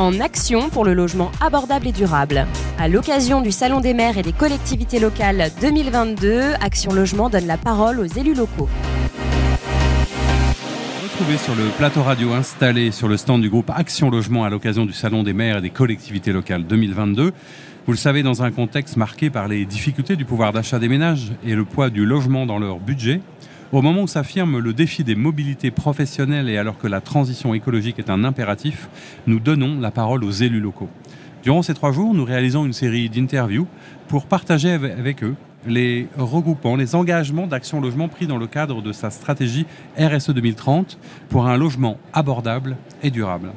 en action pour le logement abordable et durable. À l'occasion du Salon des maires et des collectivités locales 2022, Action Logement donne la parole aux élus locaux. Sur le plateau radio installé sur le stand du groupe Action Logement à l'occasion du Salon des maires et des collectivités locales 2022. Vous le savez, dans un contexte marqué par les difficultés du pouvoir d'achat des ménages et le poids du logement dans leur budget, au moment où s'affirme le défi des mobilités professionnelles et alors que la transition écologique est un impératif, nous donnons la parole aux élus locaux. Durant ces trois jours, nous réalisons une série d'interviews pour partager avec eux les regroupants, les engagements d'Action Logement pris dans le cadre de sa stratégie RSE 2030 pour un logement abordable et durable.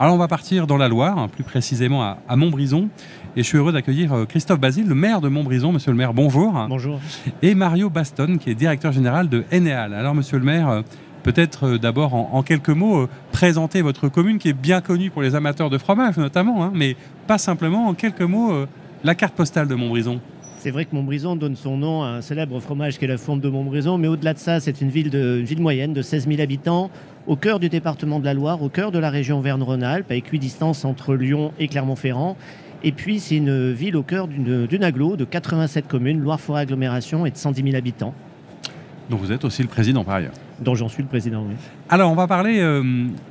Alors on va partir dans la Loire, plus précisément à, Montbrison. Et je suis heureux d'accueillir euh, Christophe Basile, le maire de Montbrison. Monsieur le maire, bonjour. Bonjour. Et Mario Baston, qui est directeur général de Eneal. Alors monsieur le maire, euh, peut-être euh, d'abord en, quelques mots, présenter votre commune qui est bien connue pour les amateurs de fromage notamment, hein, mais pas simplement en quelques mots la carte postale de Montbrison. C'est vrai que Montbrison donne son nom à un célèbre fromage qui est la fourme de Montbrison, mais au-delà de ça, c'est une ville, de, une ville moyenne de 16 000 habitants, au cœur du département de la Loire, au cœur de la région Verne-Rhône-Alpes, à équidistance entre Lyon et Clermont-Ferrand. Et puis, c'est une ville au cœur d'une aglo de 87 communes, Loire-Forêt Agglomération, et de 110 000 habitants. Donc vous êtes aussi le président par ailleurs dont j'en suis le président, oui. Alors, on va parler, euh,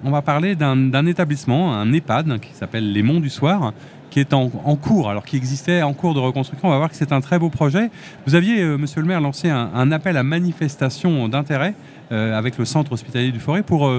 on va parler d'un établissement, un EHPAD, qui s'appelle Les Monts du Soir, qui est en, cours, alors qui existait en cours de reconstruction. On va voir que c'est un très beau projet. Vous aviez, euh, monsieur le maire, lancé un, appel à manifestation d'intérêt euh, avec le centre hospitalier du Forêt pour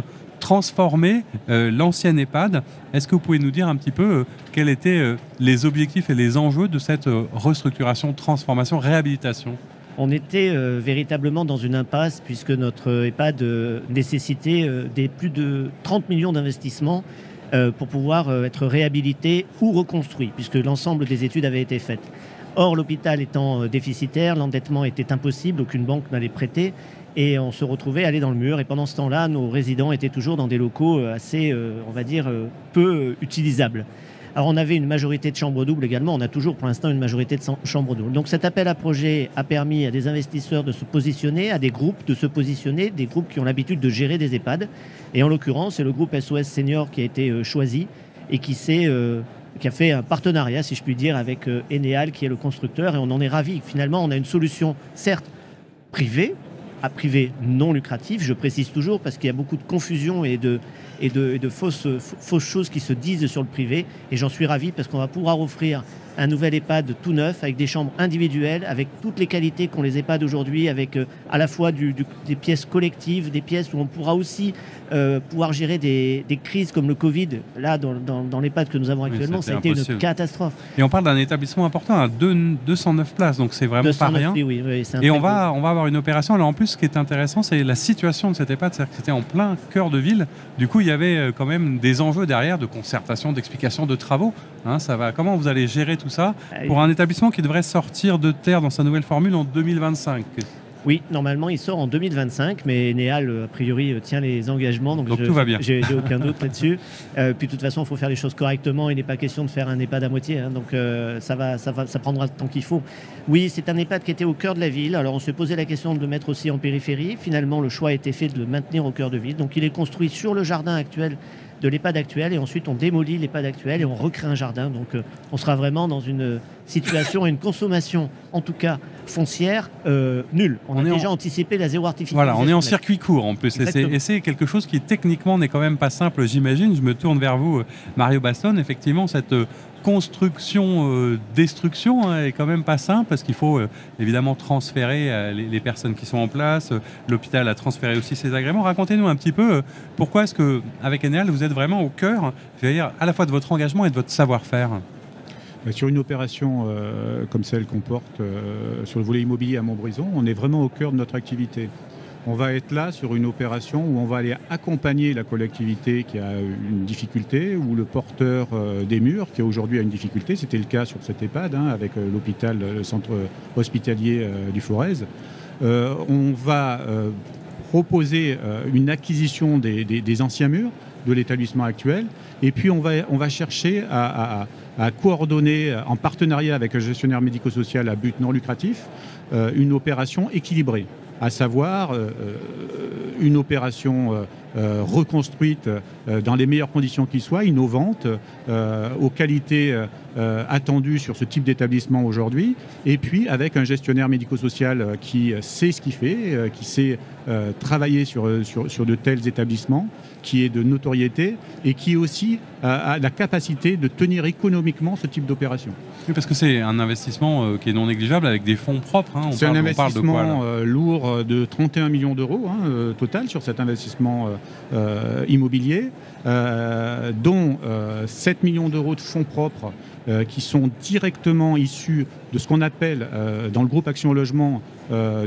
transformer l'ancienne EHPAD. Est-ce que vous pouvez nous dire un petit peu quels étaient les objectifs et les enjeux de cette restructuration, transformation, réhabilitation? On était véritablement dans une impasse puisque notre EHPAD nécessitait des plus de 30 millions d'investissements euh, pour pouvoir euh, être réhabilité ou reconstruit, puisque l'ensemble des études avaient été faites. Or, l'hôpital étant euh, déficitaire, l'endettement était impossible, aucune banque n'allait prêter, et on se retrouvait aller dans le mur. Et pendant ce temps-là, nos résidents étaient toujours dans des locaux assez, on va dire, peu utilisables. Alors on avait une majorité de chambres doubles également, on a toujours pour l'instant une majorité de chambres doubles. Donc cet appel à projet a permis à des investisseurs de se positionner, à des groupes de se positionner, des groupes qui ont l'habitude de gérer des EHPAD. Et en l'occurrence, c'est le groupe SOS Senior qui a été euh, choisi et qui euh, qui a fait un partenariat, si je puis dire, avec euh, Eneal, qui est le constructeur, et on en est ravi. Finalement, on a une solution, certes, privée, à privé non lucratif, je précise toujours, parce qu'il y a beaucoup de confusion et de, fausses, fausses choses qui se disent sur le privé. Et j'en suis ravi parce qu'on va pouvoir offrir un nouvel EHPAD tout neuf avec des chambres individuelles, avec toutes les qualités qu'ont les EHPAD aujourd'hui, avec euh, à la fois des pièces collectives, des pièces où on pourra aussi euh, pouvoir gérer des, crises comme le Covid. Là, dans, dans, l'EHPAD que nous avons actuellement, ça a été une catastrophe. Et on parle d'un établissement important à 209 places, donc c'est vraiment pas rien. Oui, et on va, on va avoir une opération. Alors en plus, ce qui est intéressant, c'est la situation de cet EHPAD, c'est-à-dire que c'était en plein cœur de ville. Du coup, il y avait euh, quand même des enjeux derrière de concertation, d'explication, de travaux. Hein, ça va. Comment vous allez gérer tout ça pour un établissement qui devrait sortir de terre dans sa nouvelle formule en 2025 oui, normalement, il sort en 2025, mais Néal, a priori, tient les engagements. Donc, tout va bien. J'ai aucun doute là-dessus. Euh, puis, de toute façon, il faut faire les choses correctement. Il n'est pas question de faire un EHPAD à moitié. Hein. donc, euh, ça, va, ça, va, ça prendra le temps qu'il faut. Oui, c'est un EHPAD qui était au cœur de la ville. Alors, on s'est posé la question de le mettre aussi en périphérie. Finalement, le choix a été fait de le maintenir au cœur de ville. Donc, il est construit sur le jardin actuel de l'EHPAD actuel et ensuite on démolit l'EHPAD actuel et on recrée un jardin. Donc euh, on sera vraiment dans une situation et une consommation, en tout cas foncière, euh, nulle. On, a déjà anticipé la zéro artificialisation. Voilà, on est en circuit court en plus. Et c'est quelque chose qui techniquement n'est quand même pas simple, j'imagine. Je me tourne vers vous, euh, Mario Baston. Effectivement, cette construction-destruction euh, hein, est quand même pas simple parce qu'il faut euh, évidemment transférer euh, les, personnes qui sont en place. L'hôpital a transféré aussi ses agréments. Racontez-nous un petit peu pourquoi est-ce que avec Enel vous êtes vraiment au cœur, dire, à la fois de votre engagement et de votre savoir-faire? Bah, sur une opération comme celle qu'on porte sur le volet immobilier à Montbrison, on est vraiment au cœur de notre activité on va être là sur une opération où on va aller accompagner la collectivité qui a une difficulté ou le porteur euh, des murs qui aujourd'hui a une difficulté. C'était le cas sur cet EHPAD hein, avec euh, l'hôpital, le centre hospitalier euh, du Forez. on va proposer une acquisition des, anciens murs de l'établissement actuel. Et puis on va, chercher à, coordonner en partenariat avec un gestionnaire médico-social à but non lucratif une opération équilibrée à savoir euh, euh, une opération euh, reconstruites dans les meilleures conditions qui soient, innovantes, aux qualités attendues sur ce type d'établissement aujourd'hui, et puis avec un gestionnaire médico-social qui sait ce qu'il fait, qui sait travailler sur, sur, sur de tels établissements, qui est de notoriété et qui aussi a, la capacité de tenir économiquement ce type d'opération. Oui, parce que c'est un investissement euh, qui est non négligeable avec des fonds propres. Hein. C'est un investissement euh, lourd euh, de 31 millions d'euros hein, total sur cet investissement immobilier, dont 7 millions d'euros de fonds propres qui sont directement issus de ce qu'on appelle dans le groupe Action Logement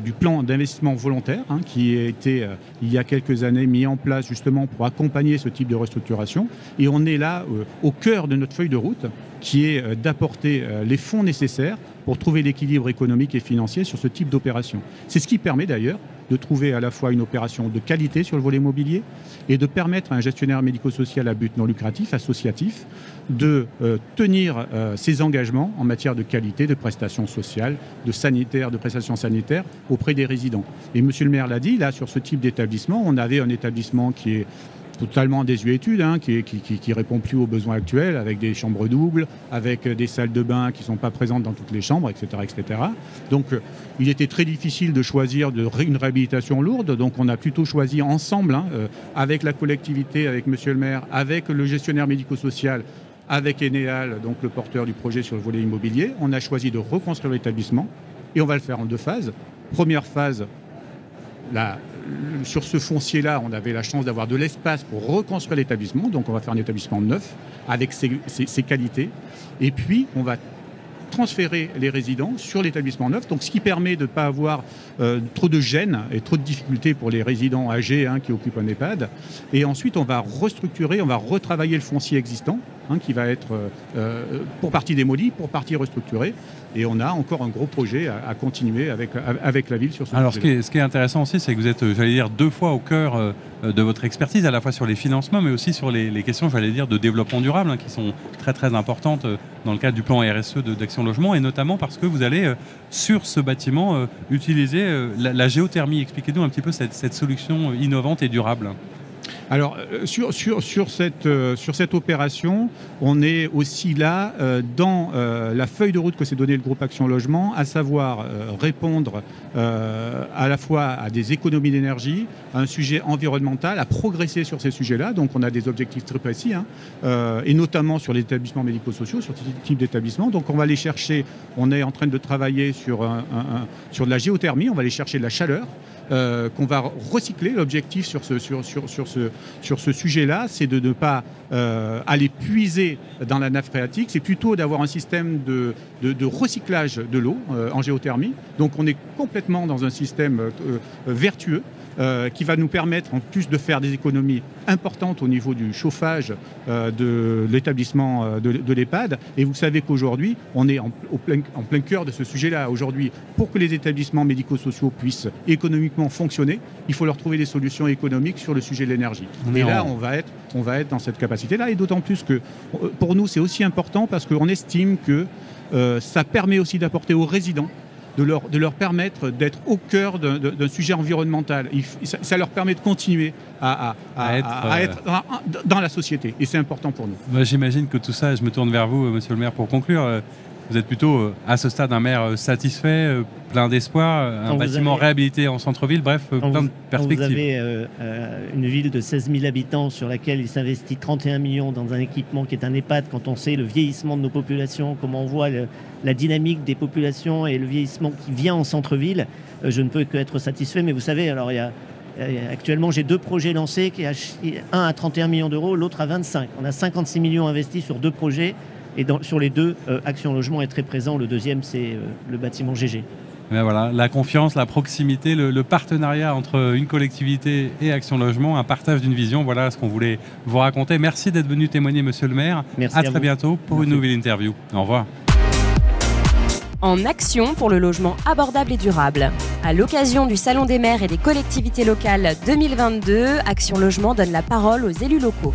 du plan d'investissement volontaire, hein, qui a été il y a quelques années mis en place justement pour accompagner ce type de restructuration. Et on est là au cœur de notre feuille de route qui est euh, d'apporter euh, les fonds nécessaires pour trouver l'équilibre économique et financier sur ce type d'opération. C'est ce qui permet d'ailleurs de trouver à la fois une opération de qualité sur le volet immobilier et de permettre à un gestionnaire médico-social à but non lucratif, associatif, de euh, tenir ses engagements en matière de qualité, de prestations sociales, de sanitaire, de prestations sanitaires auprès des résidents. Et Monsieur le maire l'a dit, là, sur ce type d'établissement, on avait un établissement qui est totalement désuétude, hein, qui, qui, répond plus aux besoins actuels, avec des chambres doubles, avec des salles de bain qui ne sont pas présentes dans toutes les chambres, etc. etc. Donc euh, il était très difficile de choisir de, une réhabilitation lourde, donc on a plutôt choisi ensemble, hein, euh, avec la collectivité, avec monsieur le maire, avec le gestionnaire médico-social, avec Enéal, donc le porteur du projet sur le volet immobilier, on a choisi de reconstruire l'établissement et on va le faire en deux phases. Première phase, la, sur ce foncier-là, on avait la chance d'avoir de l'espace pour reconstruire l'établissement. Donc, on va faire un établissement neuf avec ses, qualités. Et puis, on va transférer les résidents sur l'établissement neuf, donc ce qui permet de ne pas avoir euh, trop de gêne et trop de difficultés pour les résidents âgés hein, qui occupent un EHPAD. Et ensuite, on va restructurer, on va retravailler le foncier existant, hein, qui va être euh, euh, pour partie démoli, pour partie restructuré, et on a encore un gros projet à, continuer avec, avec la ville sur ce Alors, ce qui, est, ce qui est intéressant aussi, c'est que vous êtes, euh, j'allais dire, deux fois au cœur de votre expertise, à la fois sur les financements, mais aussi sur les, questions, j'allais dire, de développement durable, hein, qui sont très, très importantes dans le cadre du plan RSE d'Action Logement, et notamment parce que vous allez, sur ce bâtiment, utiliser la, géothermie. Expliquez-nous un petit peu cette, cette solution innovante et durable. Alors, euh, euh, sur cette opération, on est aussi là euh, dans la feuille de route que s'est donnée le groupe Action Logement, à savoir répondre à la fois à des économies d'énergie, à un sujet environnemental, à progresser sur ces sujets-là. Donc, on a des objectifs très précis, hein, et notamment sur les établissements médico-sociaux, sur ce type d'établissement. Donc, on va aller chercher, on est en train de travailler sur, sur de la géothermie, on va aller chercher de la chaleur. Euh, qu'on va recycler. L'objectif sur ce, sujet-là, c'est de ne pas euh, aller puiser dans la nappe phréatique, c'est plutôt d'avoir un système de, de, recyclage de l'eau euh, en géothermie. Donc on est complètement dans un système vertueux euh, qui va nous permettre, en plus de faire des économies importantes au niveau du chauffage euh, de l'établissement euh, de, l'EHPAD. Et vous savez qu'aujourd'hui, on est en, plein, en plein cœur de ce sujet-là. Aujourd'hui, pour que les établissements médico-sociaux puissent économiquement fonctionner, il faut leur trouver des solutions économiques sur le sujet de l'énergie. Et là, on va être, on va être dans cette capacité-là. Et d'autant plus que pour nous, c'est aussi important parce qu'on estime que ça permet aussi d'apporter aux résidents de leur, de leur permettre d'être au cœur d'un sujet environnemental. ça, leur permet de continuer à, être, euh, dans, la société. Et c'est important pour nous. J'imagine que tout ça, je me tourne vers vous, monsieur le maire, pour conclure. Vous êtes plutôt euh, à ce stade un maire euh, satisfait, euh, plein d'espoir, un bâtiment réhabilité en centre-ville, bref, plein de perspectives. vous avez une ville de 16 000 habitants sur laquelle il s'investit 31 millions dans un équipement qui est un EHPAD, quand on sait le vieillissement de nos populations, comment on voit la dynamique des populations et le vieillissement qui vient en centre-ville, je ne peux que être satisfait. Mais vous savez, alors il y a Actuellement, j'ai deux projets lancés, un à 31 millions d'euros, l'autre à 25. On a 56 millions investis sur deux projets. Et sur les deux, euh, Action Logement est très présent. Le deuxième, c'est euh, le bâtiment GG. Ben voilà, la confiance, la proximité, le, partenariat entre une collectivité et Action Logement, un partage d'une vision, voilà ce qu'on voulait vous raconter. Merci d'être venu témoigner, monsieur le maire. Merci à, très bientôt pour une nouvelle interview. Au revoir. En action pour le logement abordable et durable. À l'occasion du Salon des maires et des collectivités locales 2022, Action Logement donne la parole aux élus locaux.